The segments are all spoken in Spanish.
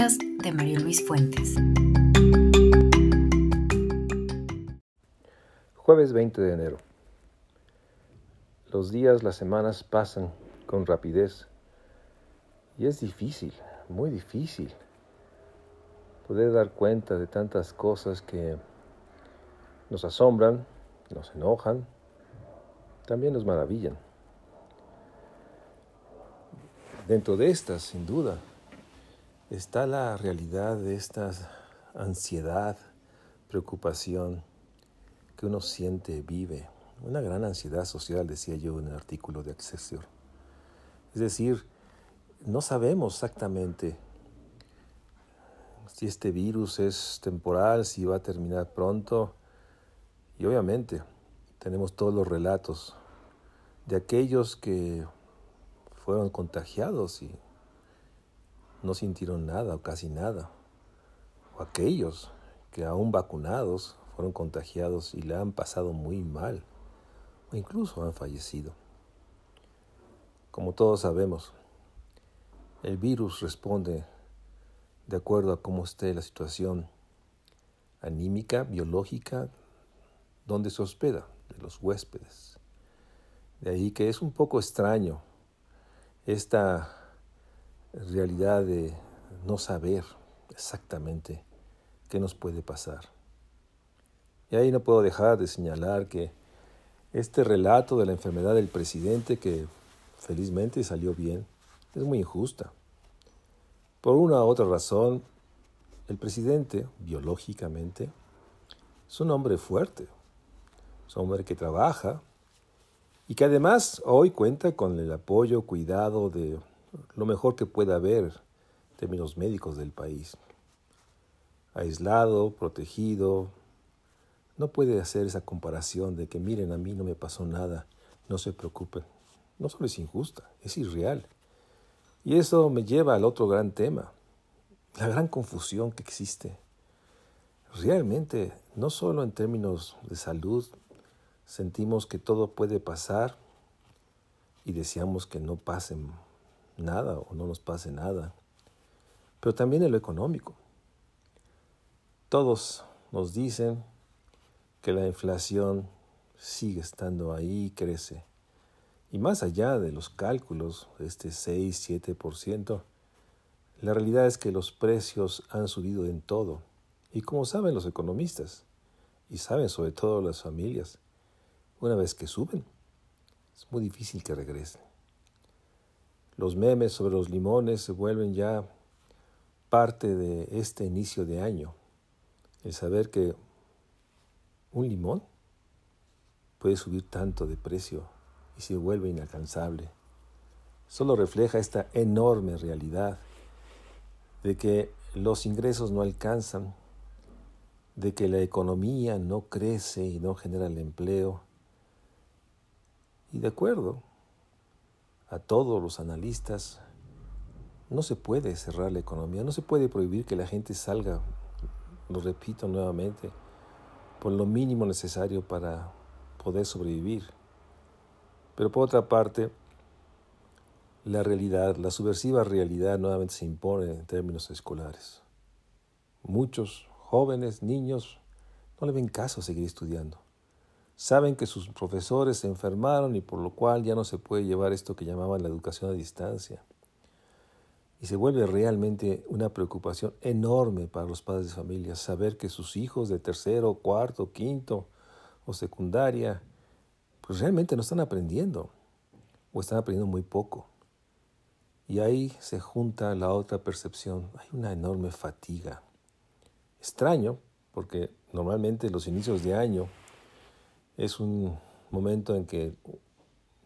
de Mario Luis Fuentes. Jueves 20 de enero. Los días, las semanas pasan con rapidez y es difícil, muy difícil, poder dar cuenta de tantas cosas que nos asombran, nos enojan, también nos maravillan. Dentro de estas, sin duda, está la realidad de esta ansiedad, preocupación que uno siente, vive. Una gran ansiedad social, decía yo en el artículo de Accessor. Es decir, no sabemos exactamente si este virus es temporal, si va a terminar pronto. Y obviamente tenemos todos los relatos de aquellos que fueron contagiados y no sintieron nada o casi nada. O aquellos que aún vacunados fueron contagiados y le han pasado muy mal o incluso han fallecido. Como todos sabemos, el virus responde de acuerdo a cómo esté la situación anímica, biológica, donde se hospeda, de los huéspedes. De ahí que es un poco extraño esta realidad de no saber exactamente qué nos puede pasar. Y ahí no puedo dejar de señalar que este relato de la enfermedad del presidente, que felizmente salió bien, es muy injusta. Por una u otra razón, el presidente, biológicamente, es un hombre fuerte, es un hombre que trabaja y que además hoy cuenta con el apoyo, cuidado de lo mejor que pueda haber en términos médicos del país. Aislado, protegido, no puede hacer esa comparación de que miren, a mí no me pasó nada, no se preocupen. No solo es injusta, es irreal. Y eso me lleva al otro gran tema, la gran confusión que existe. Realmente, no solo en términos de salud, sentimos que todo puede pasar y deseamos que no pasen nada o no nos pase nada, pero también en lo económico. Todos nos dicen que la inflación sigue estando ahí, crece. Y más allá de los cálculos, este 6-7%, la realidad es que los precios han subido en todo. Y como saben los economistas, y saben sobre todo las familias, una vez que suben, es muy difícil que regresen. Los memes sobre los limones se vuelven ya parte de este inicio de año. El saber que un limón puede subir tanto de precio y se vuelve inalcanzable. Solo refleja esta enorme realidad de que los ingresos no alcanzan, de que la economía no crece y no genera el empleo. Y de acuerdo a todos los analistas, no se puede cerrar la economía, no se puede prohibir que la gente salga, lo repito nuevamente, por lo mínimo necesario para poder sobrevivir. Pero por otra parte, la realidad, la subversiva realidad nuevamente se impone en términos escolares. Muchos jóvenes, niños, no le ven caso a seguir estudiando. Saben que sus profesores se enfermaron y por lo cual ya no se puede llevar esto que llamaban la educación a distancia. Y se vuelve realmente una preocupación enorme para los padres de familia saber que sus hijos de tercero, cuarto, quinto o secundaria, pues realmente no están aprendiendo o están aprendiendo muy poco. Y ahí se junta la otra percepción, hay una enorme fatiga. Extraño, porque normalmente los inicios de año es un momento en que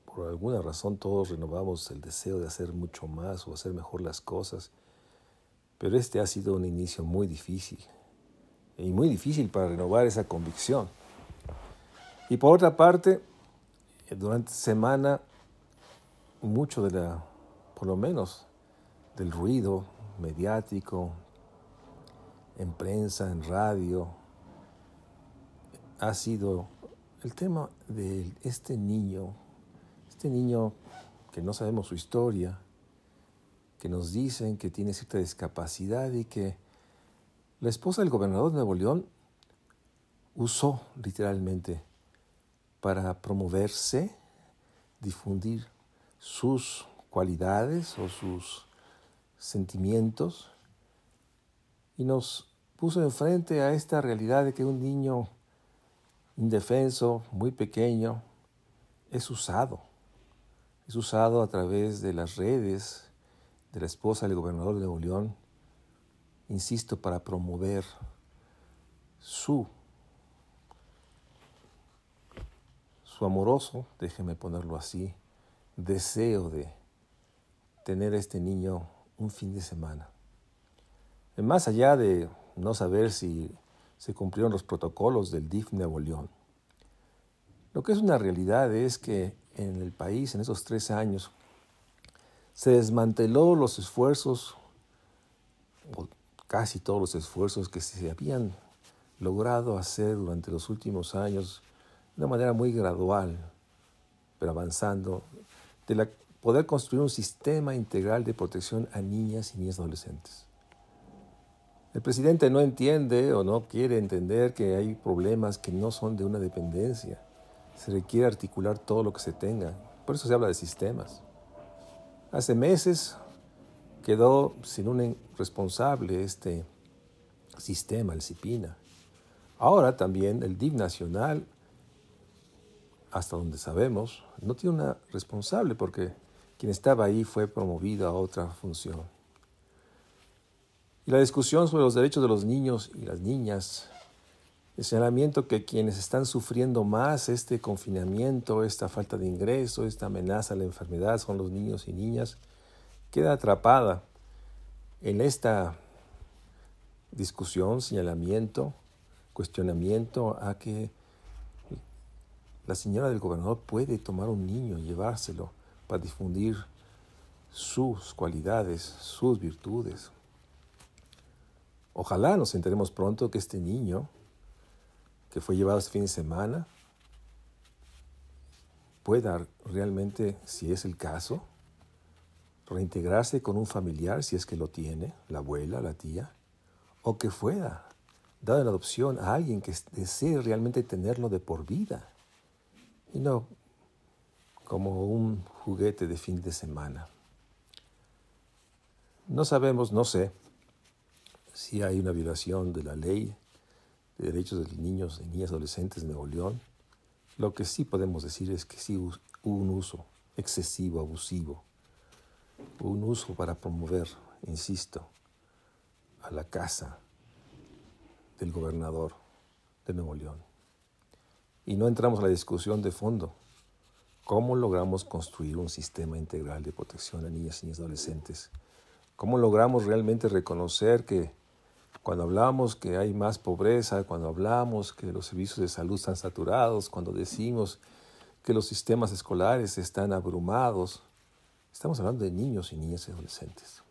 por alguna razón todos renovamos el deseo de hacer mucho más o hacer mejor las cosas, pero este ha sido un inicio muy difícil y muy difícil para renovar esa convicción. Y por otra parte, durante semana, mucho de la, por lo menos, del ruido mediático, en prensa, en radio, ha sido el tema de este niño, este niño que no sabemos su historia, que nos dicen que tiene cierta discapacidad y que la esposa del gobernador de Nuevo León usó literalmente para promoverse, difundir sus cualidades o sus sentimientos y nos puso enfrente a esta realidad de que un niño indefenso, muy pequeño, es usado. Es usado a través de las redes de la esposa del gobernador de Nuevo insisto, para promover su, su amoroso, déjeme ponerlo así, deseo de tener a este niño un fin de semana. Más allá de no saber si se cumplieron los protocolos del DIF Nuevo León, lo que es una realidad es que en el país, en esos tres años, se desmanteló los esfuerzos, o casi todos los esfuerzos que se habían logrado hacer durante los últimos años de una manera muy gradual, pero avanzando, de poder construir un sistema integral de protección a niñas y niñas adolescentes. El presidente no entiende o no quiere entender que hay problemas que no son de una dependencia. Se requiere articular todo lo que se tenga. Por eso se habla de sistemas. Hace meses quedó sin un responsable este sistema, el CIPINA. Ahora también el DIV nacional, hasta donde sabemos, no tiene una responsable porque quien estaba ahí fue promovido a otra función. Y la discusión sobre los derechos de los niños y las niñas, el señalamiento que quienes están sufriendo más este confinamiento, esta falta de ingreso, esta amenaza a la enfermedad son los niños y niñas, queda atrapada en esta discusión, señalamiento, cuestionamiento a que la señora del gobernador puede tomar un niño y llevárselo para difundir sus cualidades, sus virtudes. Ojalá nos enteremos pronto que este niño que fue llevado este fin de semana pueda realmente, si es el caso, reintegrarse con un familiar, si es que lo tiene, la abuela, la tía, o que fuera dado en adopción a alguien que desee realmente tenerlo de por vida, y no como un juguete de fin de semana. No sabemos, no sé, si hay una violación de la ley de derechos de niños y niñas adolescentes en Nuevo León, lo que sí podemos decir es que sí hubo un uso excesivo, abusivo, un uso para promover, insisto, a la casa del gobernador de Nuevo León. Y no entramos a la discusión de fondo. ¿Cómo logramos construir un sistema integral de protección a niñas y niños adolescentes? ¿Cómo logramos realmente reconocer que cuando hablamos que hay más pobreza, cuando hablamos que los servicios de salud están saturados, cuando decimos que los sistemas escolares están abrumados, estamos hablando de niños y niñas y adolescentes.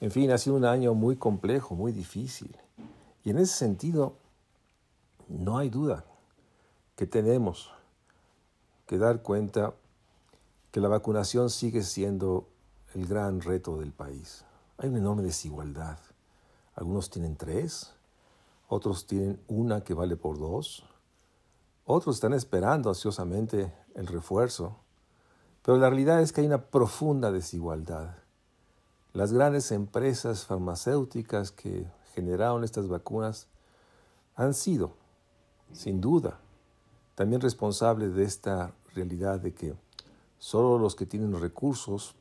En fin, ha sido un año muy complejo, muy difícil. Y en ese sentido, no hay duda que tenemos que dar cuenta que la vacunación sigue siendo el gran reto del país. Hay una enorme desigualdad. Algunos tienen tres, otros tienen una que vale por dos, otros están esperando ansiosamente el refuerzo, pero la realidad es que hay una profunda desigualdad. Las grandes empresas farmacéuticas que generaron estas vacunas han sido, sin duda, también responsables de esta realidad de que solo los que tienen recursos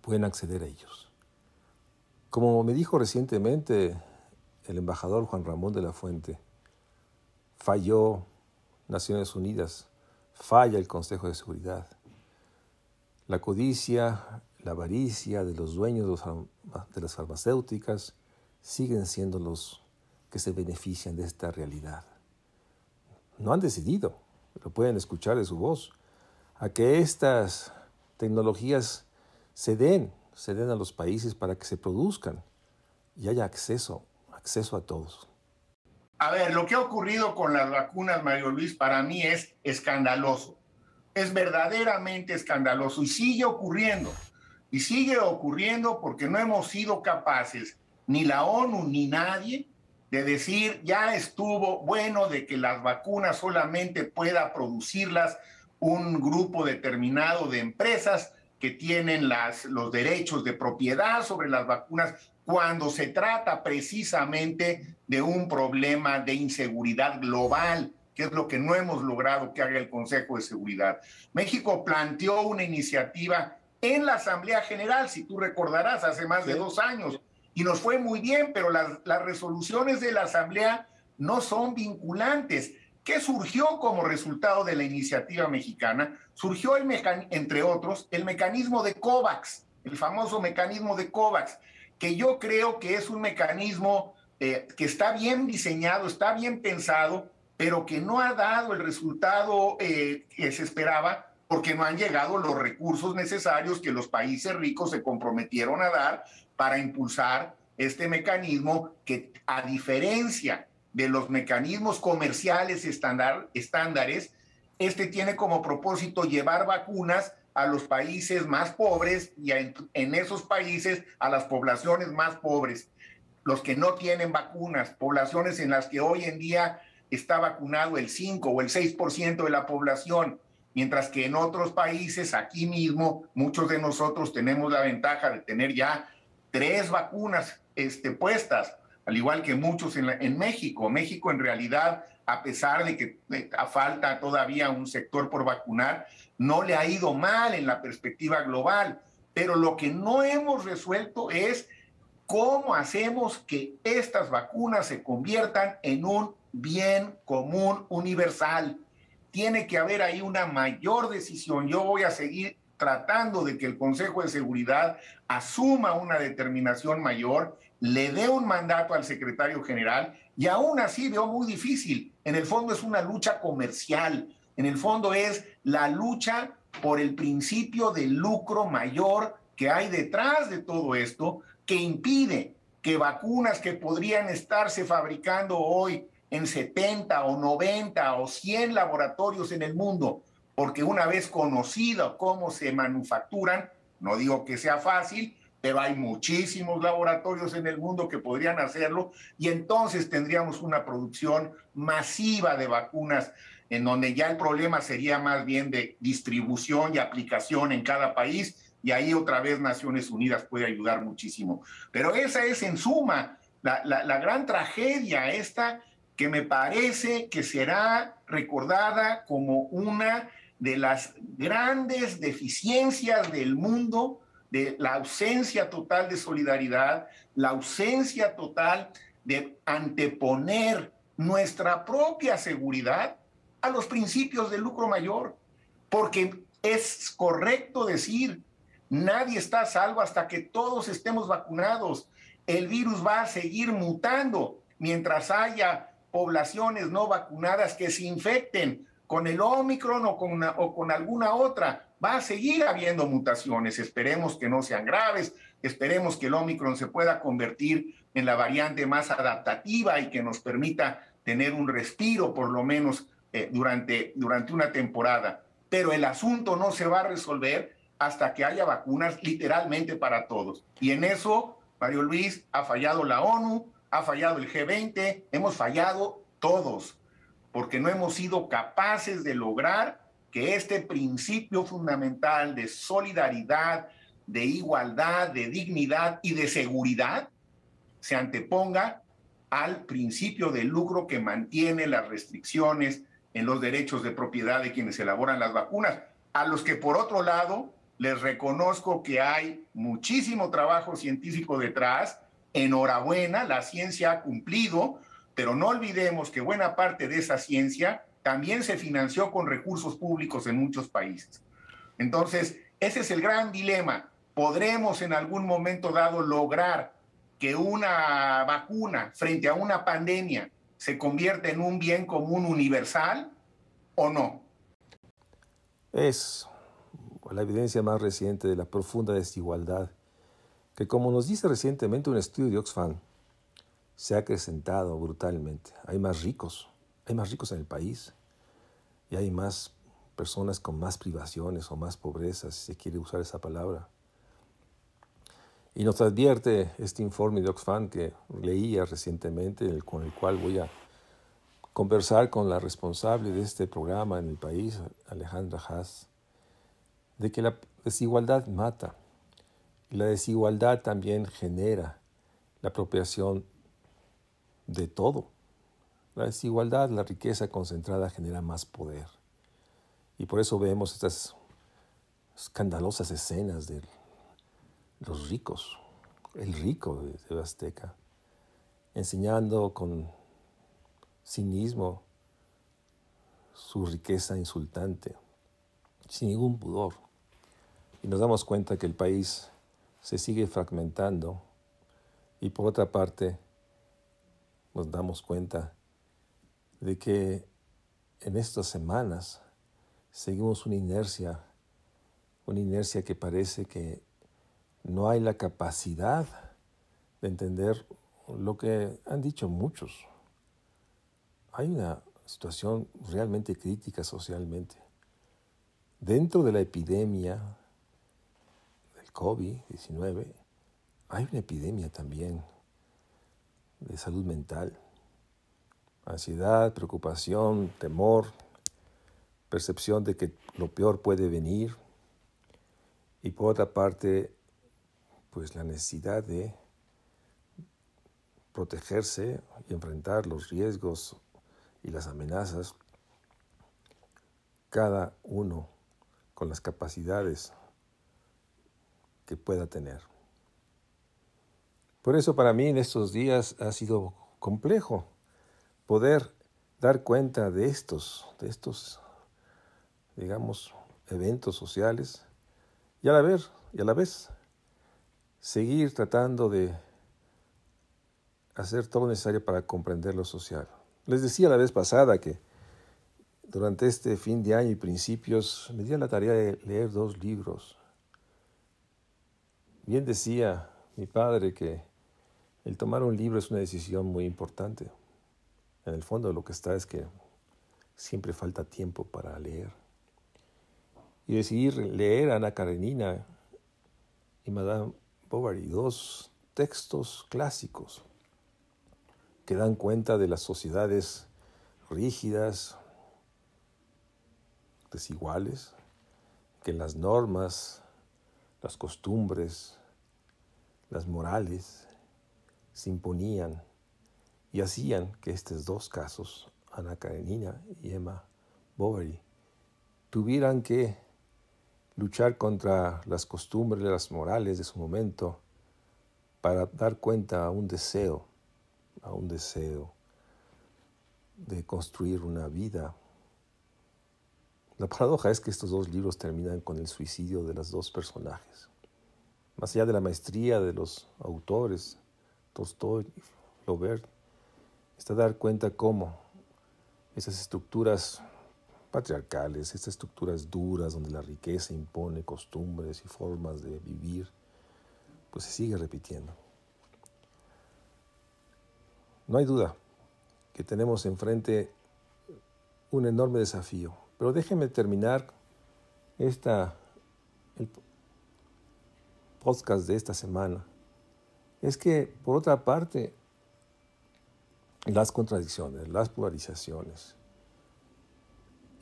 pueden acceder a ellos. Como me dijo recientemente el embajador Juan Ramón de la Fuente, falló Naciones Unidas, falla el Consejo de Seguridad. La codicia, la avaricia de los dueños de las farmacéuticas siguen siendo los que se benefician de esta realidad. No han decidido, pero pueden escuchar de su voz, a que estas tecnologías se den se den a los países para que se produzcan y haya acceso, acceso a todos. A ver, lo que ha ocurrido con las vacunas, Mario Luis, para mí es escandaloso. Es verdaderamente escandaloso y sigue ocurriendo. Y sigue ocurriendo porque no hemos sido capaces, ni la ONU ni nadie, de decir ya estuvo bueno de que las vacunas solamente pueda producirlas un grupo determinado de empresas que tienen las, los derechos de propiedad sobre las vacunas cuando se trata precisamente de un problema de inseguridad global, que es lo que no hemos logrado que haga el Consejo de Seguridad. México planteó una iniciativa en la Asamblea General, si tú recordarás, hace más de dos años, y nos fue muy bien, pero las, las resoluciones de la Asamblea no son vinculantes. ¿Qué surgió como resultado de la iniciativa mexicana? Surgió, el entre otros, el mecanismo de COVAX, el famoso mecanismo de COVAX, que yo creo que es un mecanismo eh, que está bien diseñado, está bien pensado, pero que no ha dado el resultado eh, que se esperaba porque no han llegado los recursos necesarios que los países ricos se comprometieron a dar para impulsar este mecanismo que a diferencia de los mecanismos comerciales estándar, estándares, este tiene como propósito llevar vacunas a los países más pobres y en esos países a las poblaciones más pobres, los que no tienen vacunas, poblaciones en las que hoy en día está vacunado el 5 o el 6% de la población, mientras que en otros países, aquí mismo, muchos de nosotros tenemos la ventaja de tener ya tres vacunas este, puestas, al igual que muchos en, México. México en realidad, a pesar de que eh, falta todavía un sector por vacunar, no le ha ido mal en la perspectiva global. Pero lo que no hemos resuelto es cómo hacemos que estas vacunas se conviertan en un bien común universal. Tiene que haber ahí una mayor decisión. Yo voy a seguir tratando de que el Consejo de Seguridad asuma una determinación mayor, le dé un mandato al secretario general y aún así veo muy difícil. En el fondo es una lucha comercial, en el fondo es la lucha por el principio del lucro mayor que hay detrás de todo esto, que impide que vacunas que podrían estarse fabricando hoy en 70 o 90 o 100 laboratorios en el mundo, porque una vez conocido cómo se manufacturan, no digo que sea fácil, pero hay muchísimos laboratorios en el mundo que podrían hacerlo y entonces tendríamos una producción masiva de vacunas en donde ya el problema sería más bien de distribución y aplicación en cada país y ahí otra vez Naciones Unidas puede ayudar muchísimo. Pero esa es en suma la, la gran tragedia esta que me parece que será recordada como una de las grandes deficiencias del mundo, de la ausencia total de solidaridad, la ausencia total de anteponer nuestra propia seguridad a los principios del lucro mayor, porque es correcto decir, nadie está salvo hasta que todos estemos vacunados. El virus va a seguir mutando mientras haya poblaciones no vacunadas que se infecten con el Omicron o con alguna otra. Va a seguir habiendo mutaciones. Esperemos que no sean graves. Esperemos que el Omicron se pueda convertir en la variante más adaptativa y que nos permita tener un respiro, por lo menos eh, durante, durante una temporada. Pero el asunto no se va a resolver hasta que haya vacunas literalmente para todos. Y en eso, Mario Luis, ha fallado la ONU, ha fallado el G20, hemos fallado todos, porque no hemos sido capaces de lograr que este principio fundamental de solidaridad, de igualdad, de dignidad y de seguridad se anteponga al principio del lucro que mantiene las restricciones en los derechos de propiedad de quienes elaboran las vacunas, a los que por otro lado les reconozco que hay muchísimo trabajo científico detrás, Enhorabuena, la ciencia ha cumplido, pero no olvidemos que buena parte de esa ciencia también se financió con recursos públicos en muchos países. Entonces, ese es el gran dilema. ¿Podremos en algún momento dado lograr que una vacuna frente a una pandemia se convierta en un bien común universal o no? Es la evidencia más reciente de la profunda desigualdad que como nos dice recientemente un estudio de Oxfam, se ha acrecentado brutalmente. Hay más ricos, hay más ricos en el país y hay más personas con más privaciones o más pobreza, si se quiere usar esa palabra. Y nos advierte este informe de Oxfam que leía recientemente, con el cual voy a conversar con la responsable de este programa en el país, Alejandra Haas, de que la desigualdad mata. Y la desigualdad también genera la apropiación de todo. La desigualdad, la riqueza concentrada genera más poder. Y por eso vemos estas escandalosas escenas de los ricos, el rico de, Azteca, enseñando con cinismo su riqueza insultante, sin ningún pudor. Y nos damos cuenta que el país se sigue fragmentando y por otra parte nos damos cuenta de que en estas semanas seguimos una inercia, una inercia que parece que no hay la capacidad de entender lo que han dicho muchos. Hay una situación realmente crítica socialmente. Dentro de la epidemia del COVID-19 hay una epidemia también de salud mental. Ansiedad, preocupación, temor, percepción de que lo peor puede venir. Y por otra parte, pues la necesidad de protegerse y enfrentar los riesgos y las amenazas, cada uno con las capacidades que pueda tener. Por eso para mí en estos días ha sido complejo poder dar cuenta de estos, de estos, digamos, eventos sociales y a la vez, y a la vez seguir tratando de hacer todo lo necesario para comprender lo social. Les decía la vez pasada que durante este fin de año y principios me di la tarea de leer dos libros. Bien decía mi padre que el tomar un libro es una decisión muy importante. En el fondo lo que está es que siempre falta tiempo para leer. Y decidir leer Ana Karenina y Madame Bovary, dos textos clásicos que dan cuenta de las sociedades rígidas, desiguales, que las normas, las costumbres, las morales se imponían y hacían que estos dos casos, Ana Karenina y Emma Bovary, tuvieran que luchar contra las costumbres, las morales de su momento, para dar cuenta a un deseo, a un deseo de construir una vida. La paradoja es que estos dos libros terminan con el suicidio de los dos personajes. Más allá de la maestría de los autores, Tolstoy y Flaubert, está dar cuenta cómo esas estructuras patriarcales, estas estructuras duras donde la riqueza impone costumbres y formas de vivir, pues se sigue repitiendo. No hay duda que tenemos enfrente un enorme desafío, pero déjenme terminar esta, el podcast de esta semana. Es que, por otra parte, las contradicciones, las polarizaciones,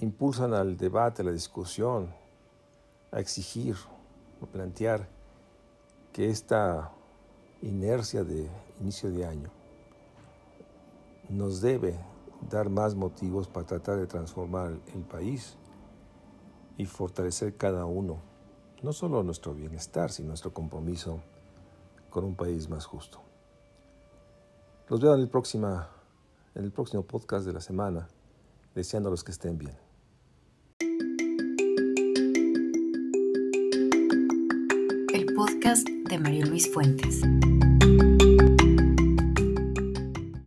impulsan al debate, a la discusión, a exigir, a plantear que esta inercia de inicio de año nos debe dar más motivos para tratar de transformar el país y fortalecer cada uno, no solo nuestro bienestar, sino nuestro compromiso con un país más justo. Los veo en el, próxima, en el próximo podcast de la semana, deseándolos que estén bien. de María Luis Fuentes.